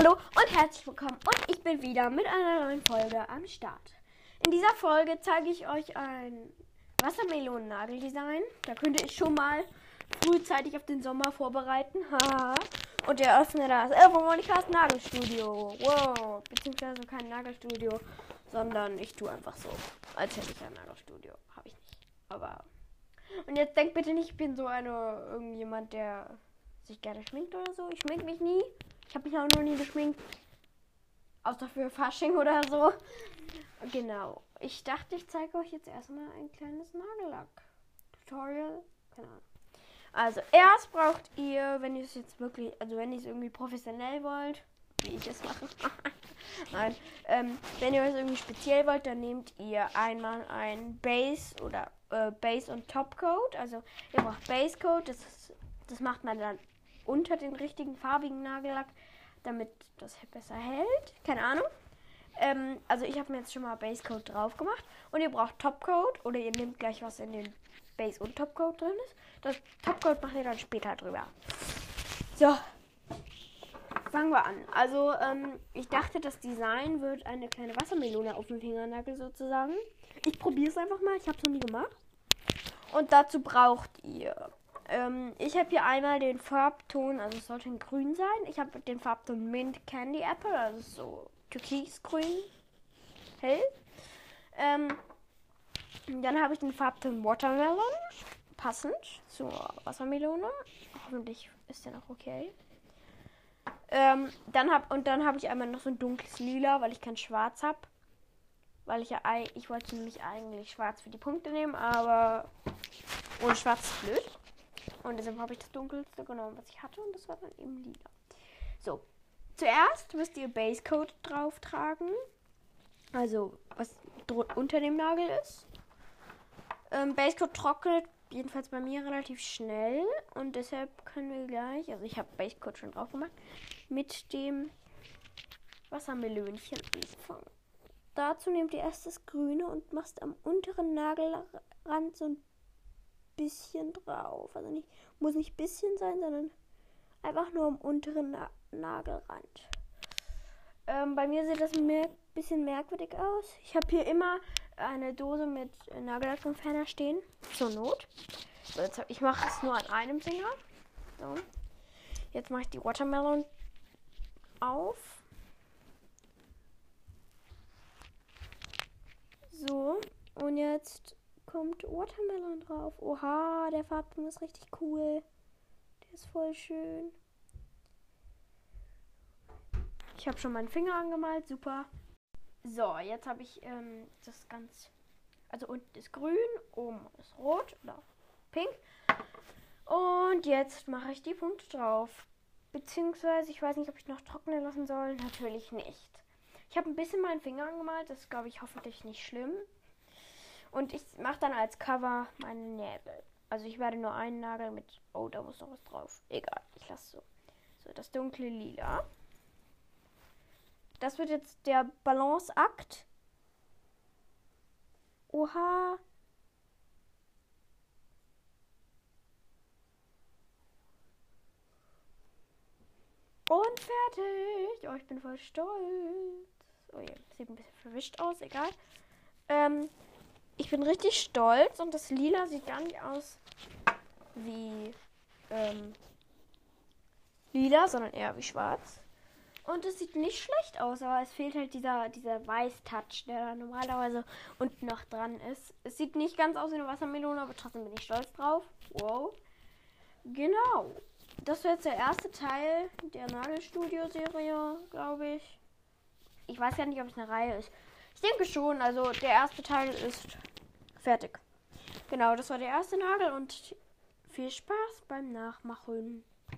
Hallo und herzlich willkommen und ich bin wieder mit einer neuen Folge am Start. In dieser Folge zeige ich euch ein Wassermelonen-Nageldesign. Da könnte ich schon mal frühzeitig auf den Sommer vorbereiten. Und eröffne das Elfo Monikas Nagelstudio. Wow, beziehungsweise kein Nagelstudio, sondern ich tue einfach so, als hätte ich ein Nagelstudio. Habe ich nicht. Aber. Und jetzt denkt bitte nicht, ich bin so eine irgendjemand, der sich gerne schminkt oder so. Ich schmink mich nie. Ich habe mich auch noch nie geschminkt. Außer für Fasching oder so. Genau. Ich dachte, ich zeige euch jetzt erstmal ein kleines Nagellack-Tutorial. Keine Ahnung. Also, erst braucht ihr, wenn ihr es jetzt wirklich, also wenn ihr es irgendwie professionell wollt, wie ich es mache. Nein. Ähm, wenn ihr es irgendwie speziell wollt, dann nehmt ihr einmal ein Base oder äh, Base und Topcoat. Also, ihr braucht Base Coat, das, das macht man dann unter den richtigen farbigen Nagellack, damit das besser hält. Keine Ahnung. Ähm, also ich habe mir jetzt schon mal Base Coat drauf gemacht. Und ihr braucht Topcoat oder ihr nehmt gleich was in den Base und Topcoat drin ist. Das Topcoat macht ihr dann später drüber. So. Fangen wir an. Also, ähm, ich dachte, das Design wird eine kleine Wassermelone auf dem Fingernagel sozusagen. Ich probiere es einfach mal. Ich habe es noch nie gemacht. Und dazu braucht ihr ähm, ich habe hier einmal den Farbton, also es sollte ein grün sein. Ich habe den Farbton Mint Candy Apple, also so türkisgrün, hell. Ähm, dann habe ich den Farbton Watermelon, passend zur Wassermelone. Hoffentlich ist der noch okay. Ähm, dann hab, und dann habe ich einmal noch so ein dunkles Lila, weil ich kein Schwarz habe. Weil ich ja, ich wollte nämlich eigentlich Schwarz für die Punkte nehmen, aber ohne Schwarz ist blöd. Und deshalb habe ich das dunkelste genommen, was ich hatte. Und das war dann eben lila. So. Zuerst müsst ihr Base Coat drauf tragen. Also, was unter dem Nagel ist. Ähm, Base Coat trocknet jedenfalls bei mir relativ schnell. Und deshalb können wir gleich, also ich habe Base Coat schon drauf gemacht, mit dem Wassermelönchen anfangen. Dazu nehmt ihr erst das Grüne und machst am unteren Nagelrand so ein bisschen drauf. Also nicht, muss nicht bisschen sein, sondern einfach nur am unteren Na Nagelrand. Ähm, bei mir sieht das ein mer bisschen merkwürdig aus. Ich habe hier immer eine Dose mit Nagellackentferner stehen. Zur Not. So, jetzt hab, ich mache es nur an einem Finger. So. Jetzt mache ich die Watermelon auf. So. Und jetzt kommt Watermelon drauf. Oha, der Farbton ist richtig cool. Der ist voll schön. Ich habe schon meinen Finger angemalt, super. So, jetzt habe ich ähm, das ganz. Also unten ist grün, oben ist rot oder pink. Und jetzt mache ich die Punkte drauf. Beziehungsweise, ich weiß nicht, ob ich noch trocknen lassen soll. Natürlich nicht. Ich habe ein bisschen meinen Finger angemalt. Das ist, glaube ich, hoffentlich nicht schlimm. Und ich mache dann als Cover meine Nägel. Also ich werde nur einen Nagel mit. Oh, da muss noch was drauf. Egal, ich lasse so. So, das dunkle Lila. Das wird jetzt der Balanceakt. Oha. Und fertig. Oh, ich bin voll stolz. Oh ja, sieht ein bisschen verwischt aus, egal. Ähm, ich bin richtig stolz und das Lila sieht gar nicht aus wie ähm, lila, sondern eher wie schwarz. Und es sieht nicht schlecht aus, aber es fehlt halt dieser, dieser Weiß-Touch, der da normalerweise unten noch dran ist. Es sieht nicht ganz aus wie eine Wassermelone, aber trotzdem bin ich stolz drauf. Wow. Genau. Das wäre jetzt der erste Teil der Nagelstudio-Serie, glaube ich. Ich weiß ja nicht, ob es eine Reihe ist. Ich denke schon. Also der erste Teil ist Fertig. Genau, das war der erste Nagel und viel Spaß beim Nachmachen.